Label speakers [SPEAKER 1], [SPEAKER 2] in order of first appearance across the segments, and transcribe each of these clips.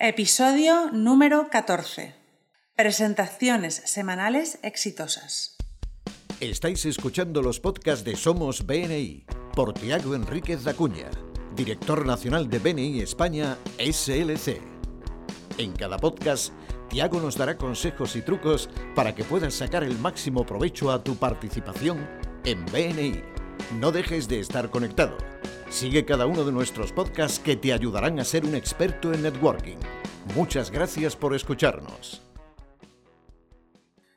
[SPEAKER 1] Episodio número 14. Presentaciones semanales exitosas.
[SPEAKER 2] Estáis escuchando los podcasts de Somos BNI por Tiago Enríquez Acuña, director nacional de BNI España SLC. En cada podcast, Tiago nos dará consejos y trucos para que puedas sacar el máximo provecho a tu participación en BNI. No dejes de estar conectado. Sigue cada uno de nuestros podcasts que te ayudarán a ser un experto en networking. Muchas gracias por escucharnos.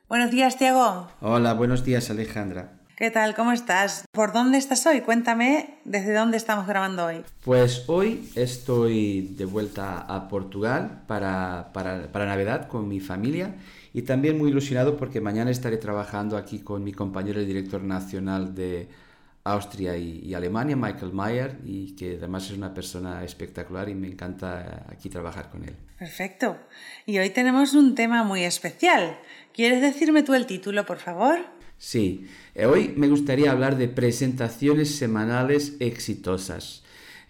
[SPEAKER 1] Buenos días, Tiago.
[SPEAKER 3] Hola, buenos días, Alejandra.
[SPEAKER 1] ¿Qué tal? ¿Cómo estás? ¿Por dónde estás hoy? Cuéntame desde dónde estamos grabando hoy.
[SPEAKER 3] Pues hoy estoy de vuelta a Portugal para, para, para Navidad con mi familia y también muy ilusionado porque mañana estaré trabajando aquí con mi compañero, el director nacional de Austria y, Alemania, Michael Mayer, y que además es una persona espectacular y me encanta aquí trabajar con él.
[SPEAKER 1] Perfecto. Y hoy tenemos un tema muy especial. ¿Quieres decirme tú el título, por favor?
[SPEAKER 3] Sí, eh, hoy me gustaría hablar de presentaciones semanales exitosas.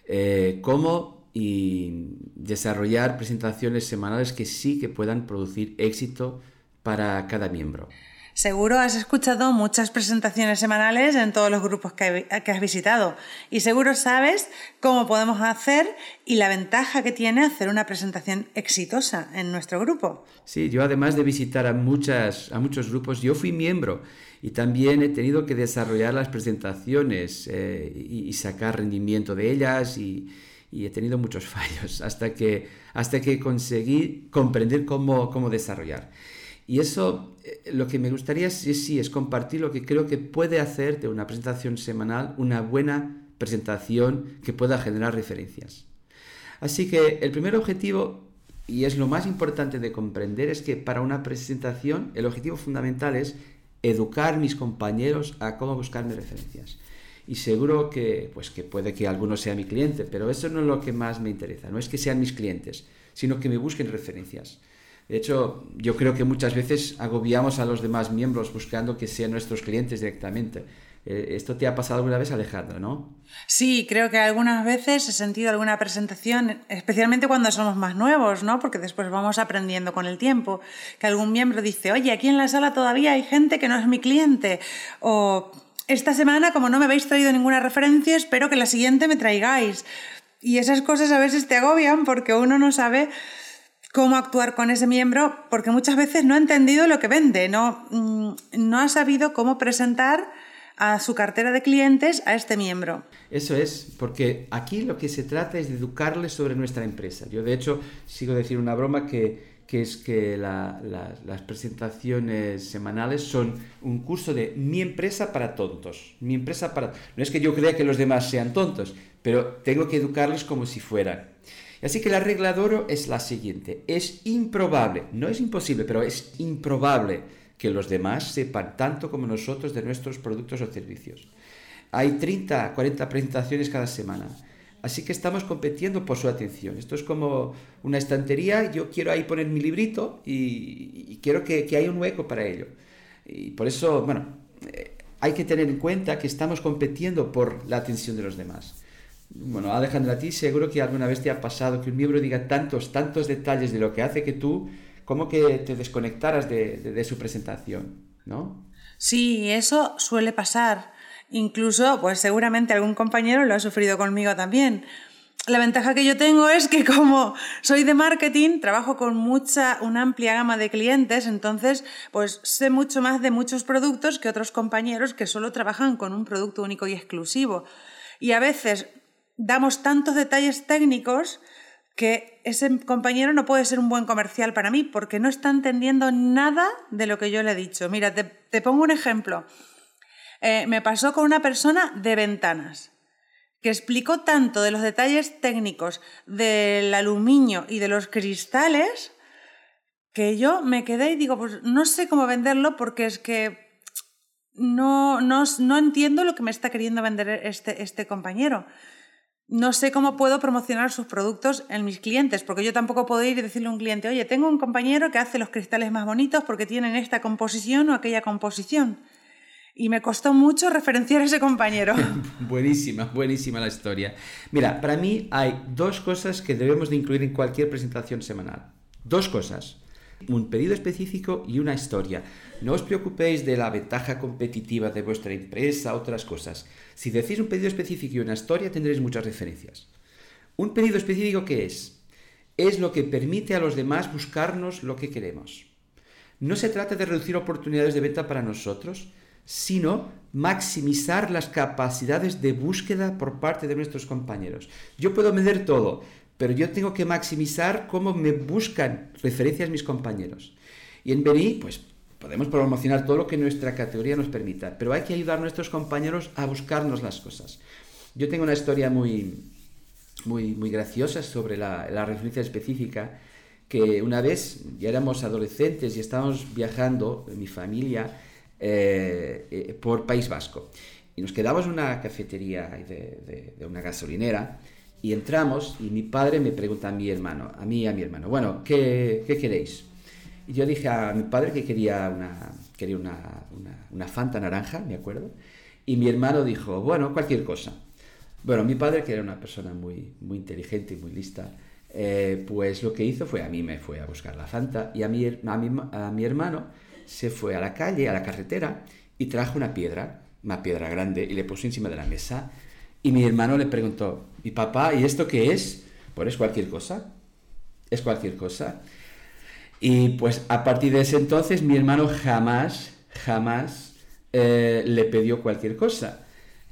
[SPEAKER 3] Eh, cómo y desarrollar presentaciones semanales que sí que puedan producir éxito para cada miembro.
[SPEAKER 1] Seguro has escuchado muchas presentaciones semanales en todos los grupos que, has visitado y seguro sabes cómo podemos hacer y la ventaja que tiene hacer una presentación exitosa en nuestro grupo.
[SPEAKER 3] Sí, yo además de visitar a, muchas, a muchos grupos, yo fui miembro y también he tenido que desarrollar las presentaciones eh, y, sacar rendimiento de ellas y, he tenido muchos fallos hasta que, hasta que conseguí comprender cómo, cómo desarrollar. Y eso, eh, lo que me gustaría es, sí, es compartir lo que creo que puede hacer de una presentación semanal una buena presentación que pueda generar referencias. Así que el primer objetivo, y es lo más importante de comprender, es que para una presentación el objetivo fundamental es educar a mis compañeros a cómo buscarme referencias. Y seguro que, pues que puede que alguno sea mi cliente, pero eso no es lo que más me interesa. No es que sean mis clientes, sino que me busquen referencias. De hecho, yo creo que muchas veces agobiamos a los demás miembros buscando que sean nuestros clientes directamente. Eh, esto te ha pasado alguna vez, Alejandra, ¿no?
[SPEAKER 1] Sí, creo que algunas veces he sentido alguna presentación, especialmente cuando somos más nuevos, ¿no? Porque después vamos aprendiendo con el tiempo, que algún miembro dice, oye, aquí en la sala todavía hay gente que no es mi cliente, o esta semana, como no me habéis traído ninguna referencia, espero que la siguiente me traigáis. Y esas cosas a veces te agobian porque uno no sabe cómo actuar con ese miembro, porque muchas veces no ha entendido lo que vende, no, mm, no ha sabido cómo presentar a su cartera de clientes a este miembro.
[SPEAKER 3] Eso es, porque aquí lo que se trata es de educarle sobre nuestra empresa. Yo de hecho sigo decir una broma que, que es que las presentaciones semanales son un curso de mi empresa para tontos. Mi empresa para... No es que yo crea que los demás sean tontos, pero tengo que educarles como si fueran. Así que la regla de oro es la siguiente. Es improbable, no es imposible, pero es improbable que los demás sepan tanto como nosotros de nuestros productos o servicios. Hay 30, 40 presentaciones cada semana. Así que estamos compitiendo por su atención. Esto es como una estantería, yo quiero ahí poner mi librito y, quiero que, que, haya un hueco para ello. Y por eso, bueno, eh, hay que tener en cuenta que estamos compitiendo por la atención de los demás. Bueno, Alejandra, a ti seguro que alguna vez te ha pasado que un miembro diga tantos, tantos detalles de lo que hace que tú como que te desconectaras de, su presentación, ¿no?
[SPEAKER 1] Sí, eso suele pasar. Incluso, pues seguramente algún compañero lo ha sufrido conmigo también. La ventaja que yo tengo es que como soy de marketing, trabajo con mucha, una amplia gama de clientes, entonces pues sé mucho más de muchos productos que otros compañeros que solo trabajan con un producto único y exclusivo. Y a veces damos tantos detalles técnicos que ese compañero no puede ser un buen comercial para mí porque no está entendiendo nada de lo que yo le he dicho. Mira, te, pongo un ejemplo. Eh, me pasó con una persona de ventanas que explicó tanto de los detalles técnicos del aluminio y de los cristales que yo me quedé y digo, pues no sé cómo venderlo porque es que no, no, no entiendo lo que me está queriendo vender este, este compañero no sé cómo puedo promocionar sus productos en mis clientes, porque yo tampoco puedo ir y decirle a un cliente, oye, tengo un compañero que hace los cristales más bonitos porque tienen esta composición o aquella composición. y me costó mucho referenciar a ese compañero.
[SPEAKER 3] buenísima, buenísima la historia. Mira, para mí hay dos cosas que debemos de incluir en cualquier presentación semanal. Dos cosas. Un pedido específico y una historia. No os preocupéis de la ventaja competitiva de vuestra empresa, otras cosas. Si decís un pedido específico y una historia, tendréis muchas referencias. Un pedido específico, ¿qué es? Es lo que permite a los demás buscarnos lo que queremos. No se trata de reducir oportunidades de venta para nosotros, sino maximizar las capacidades de búsqueda por parte de nuestros compañeros. Yo puedo medir todo, pero yo tengo que maximizar cómo me buscan referencias mis compañeros. Y en BNI, pues podemos promocionar todo lo que nuestra categoría nos permita, pero hay que ayudar a nuestros compañeros a buscarnos las cosas. Yo tengo una historia muy, muy, muy graciosa sobre la, la referencia específica, que una vez ya éramos adolescentes y estábamos viajando, mi familia, eh, eh, por País Vasco. Y nos quedamos en una cafetería de, de, una gasolinera y entramos y mi padre me pregunta a mi hermano, a mí y a mi hermano, bueno, ¿qué, qué queréis? Yo dije a mi padre que quería una, quería una, una, Fanta naranja, me acuerdo, y mi hermano dijo, bueno, cualquier cosa. Bueno, mi padre, que era una persona muy, muy inteligente y muy lista, eh, pues lo que hizo fue, a mí me fue a buscar la Fanta y a mi, a mi, a mi hermano se fue a la calle, a la carretera, y trajo una piedra, una piedra grande, y le puso encima de la mesa. Y mi hermano le preguntó, ¿y papá, ¿y esto qué es? Pues es cualquier cosa. Es cualquier cosa. Y pues a partir de ese entonces mi hermano jamás, jamás eh, le pidió cualquier cosa.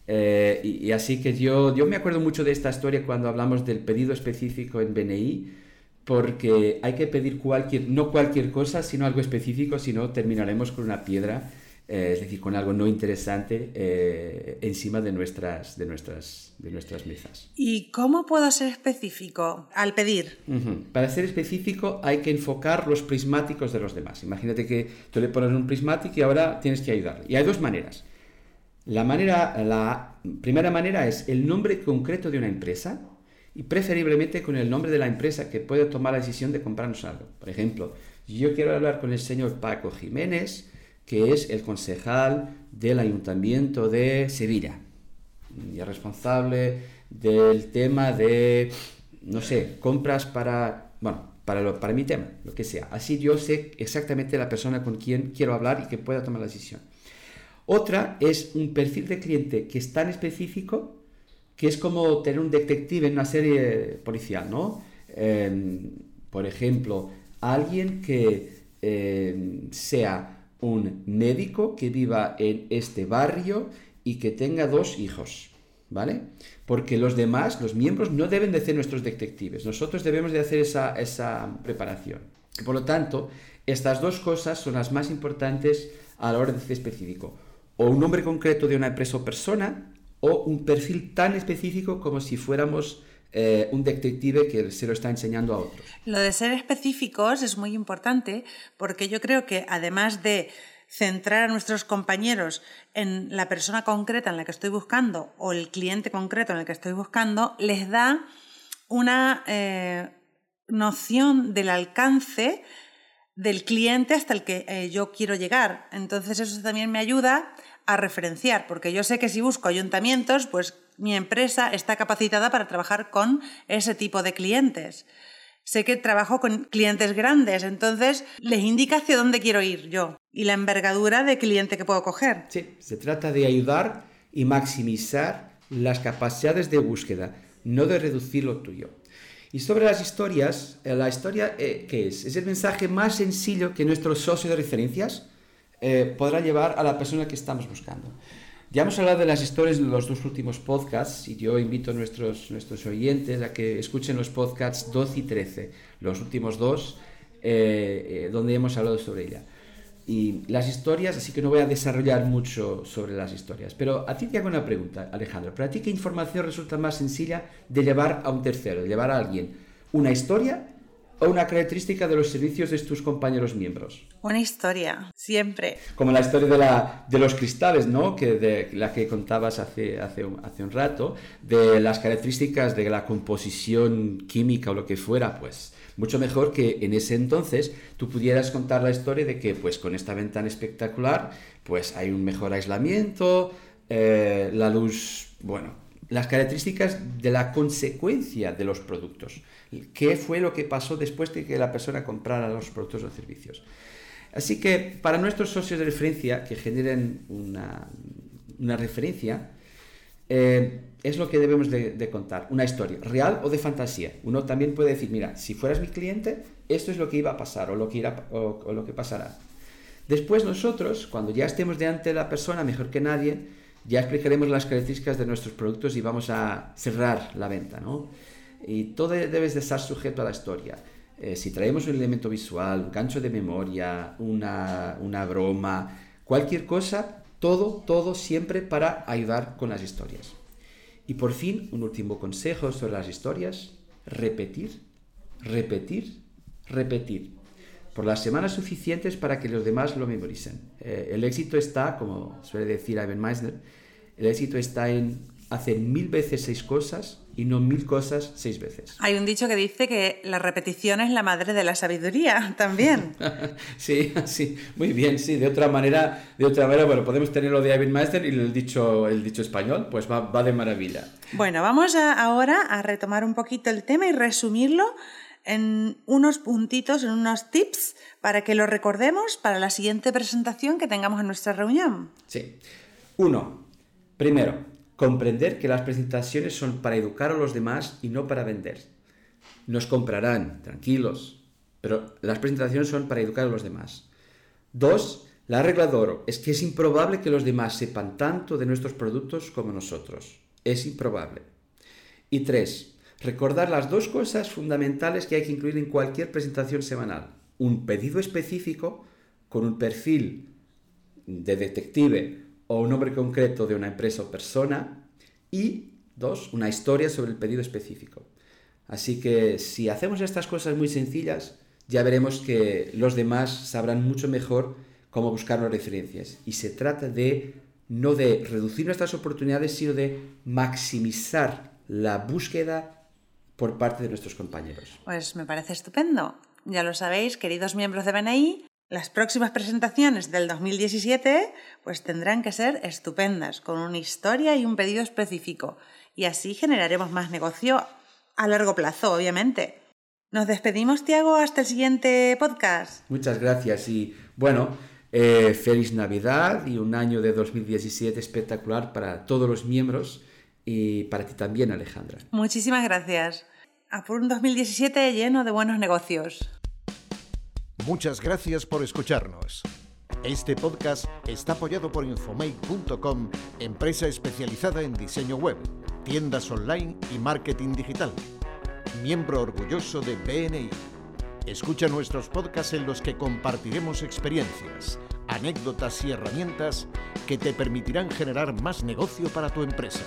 [SPEAKER 3] Eh, y, y, así que yo, yo me acuerdo mucho de esta historia cuando hablamos del pedido específico en BNI, porque hay que pedir cualquier, no cualquier cosa, sino algo específico, si no terminaremos con una piedra, eh, es decir, con algo no interesante eh, encima de nuestras, de, nuestras, de nuestras mesas.
[SPEAKER 1] ¿Y cómo puedo ser específico al pedir?
[SPEAKER 3] Para ser específico hay que enfocar los prismáticos de los demás. Imagínate que tú le pones un prismático y ahora tienes que ayudarle. Y hay dos maneras. La, manera, la primera manera es el nombre concreto de una empresa, y preferiblemente con el nombre de la empresa que puede tomar la decisión de comprarnos algo. Por ejemplo, yo quiero hablar con el señor Paco Jiménez, que es el concejal del Ayuntamiento de Sevilla y es responsable del tema de, no sé, compras para, bueno, para, lo, para mi tema, lo que sea. Así yo sé exactamente la persona con quien quiero hablar y que pueda tomar la decisión. Otra es un perfil de cliente que es tan específico que es como tener un detective en una serie policial, ¿no? Em, por ejemplo, alguien que em, sea un médico que viva en este barrio y que tenga dos hijos, ¿vale? Porque los demás, los miembros, no deben de ser nuestros detectives. Nosotros debemos de hacer esa, esa preparación. Por lo tanto, estas dos cosas son las más importantes a la hora de ser específico. O un nombre concreto de una empresa o persona, o un perfil tan específico como si fuéramos eh, un detective que se lo está enseñando a otros.
[SPEAKER 1] Lo de ser específicos es muy importante porque yo creo que además de centrar a nuestros compañeros en la persona concreta en la que estoy buscando o el cliente concreto en el que estoy buscando, les da una eh, noción del alcance del cliente hasta el que eh, yo quiero llegar. Entonces eso también me ayuda a referenciar, porque yo sé que si busco ayuntamientos, pues mi empresa está capacitada para trabajar con ese tipo de clientes. Sé que trabajo con clientes grandes, entonces les indica hacia dónde quiero ir yo y la envergadura de cliente que puedo coger.
[SPEAKER 3] Sí, se trata de ayudar y maximizar las capacidades de búsqueda, no de reducir lo tuyo. Y sobre las historias, eh, la historia, eh, ¿qué es? Es el mensaje más sencillo que nuestro socio de referencias eh, podrá llevar a la persona que estamos buscando. Ya hemos hablado de las historias en los dos últimos podcasts y yo invito a nuestros, nuestros oyentes a que escuchen los podcasts 12 y 13, los últimos dos, eh, eh, donde hemos hablado sobre ella. Y las historias, así que no voy a desarrollar mucho sobre las historias, pero a ti te hago una pregunta, Alejandro. ¿Para ti qué información resulta más sencilla de llevar a un tercero, de llevar a alguien? ¿Una historia o una característica de los servicios de tus compañeros miembros.
[SPEAKER 1] Una historia, siempre.
[SPEAKER 3] Como la historia de, la, de los cristales, ¿no? Que de la que contabas hace, hace, hace un rato, de las características de la composición química o lo que fuera, pues mucho mejor que en ese entonces tú pudieras contar la historia de que pues con esta ventana espectacular pues hay un mejor aislamiento, eh, la luz, bueno, las características de la consecuencia de los productos. ¿Qué fue lo que pasó después de que la persona comprara los productos o servicios? Así que para nuestros socios de referencia que generen una, una referencia, eh, es lo que debemos de, contar, una historia, real o de fantasía. Uno también puede decir, mira, si fueras mi cliente, esto es lo que iba a pasar o lo que, irá, o, lo que pasará. Después nosotros, cuando ya estemos delante de la persona, mejor que nadie, ya explicaremos las características de nuestros productos y vamos a cerrar la venta, ¿no? Y todo debe de estar sujeto a la historia. Eh, si traemos un elemento visual, un gancho de memoria, una, una broma, cualquier cosa, todo, todo siempre para ayudar con las historias. Y por fin, un último consejo sobre las historias, repetir, repetir, repetir, por las semanas suficientes para que los demás lo memoricen. Eh, el éxito está, como suele decir Ivan Meisner, el éxito está en hacer mil veces seis cosas y no mil cosas seis veces.
[SPEAKER 1] Hay un dicho que dice que la repetición es la madre de la sabiduría también.
[SPEAKER 3] sí, sí, muy bien, sí. De otra manera, de otra manera, bueno, podemos tener lo de Ivan Meister y el dicho, el dicho español, pues va, va de maravilla.
[SPEAKER 1] Bueno, vamos ahora a retomar un poquito el tema y resumirlo en unos puntitos, en unos tips para que lo recordemos para la siguiente presentación que tengamos en nuestra reunión.
[SPEAKER 3] Sí. Uno, primero, comprender que las presentaciones son para educar a los demás y no para vender. Nos comprarán, tranquilos, pero las presentaciones son para educar a los demás. Dos, la regla de oro es que es improbable que los demás sepan tanto de nuestros productos como nosotros. Es improbable. Y tres, recordar las dos cosas fundamentales que hay que incluir en cualquier presentación semanal. Un pedido específico con un perfil de detective o un nombre concreto de una empresa o persona y dos, una historia sobre el pedido específico. Así que si hacemos estas cosas muy sencillas, ya veremos que los demás sabrán mucho mejor cómo buscar las referencias. Y se trata de no de reducir nuestras oportunidades, sino de maximizar la búsqueda por parte de nuestros compañeros.
[SPEAKER 1] Pues me parece estupendo. Ya lo sabéis, queridos miembros de BNI, las próximas presentaciones del 2017 pues tendrán que ser estupendas, con una historia y un pedido específico, y así generaremos más negocio a largo plazo, obviamente. Nos despedimos, Tiago, hasta el siguiente podcast.
[SPEAKER 3] Muchas gracias y bueno, eh, feliz Navidad y un año de 2017 espectacular para todos los miembros y para ti también, Alejandra.
[SPEAKER 1] Muchísimas gracias. A por un 2017 lleno de buenos negocios.
[SPEAKER 2] Muchas gracias por escucharnos. Este podcast está apoyado por Infomake.com, empresa especializada en diseño web, tiendas online y marketing digital. Miembro orgulloso de BNI. Escucha nuestros podcasts en los que compartiremos experiencias, anécdotas y herramientas que te permitirán generar más negocio para tu empresa.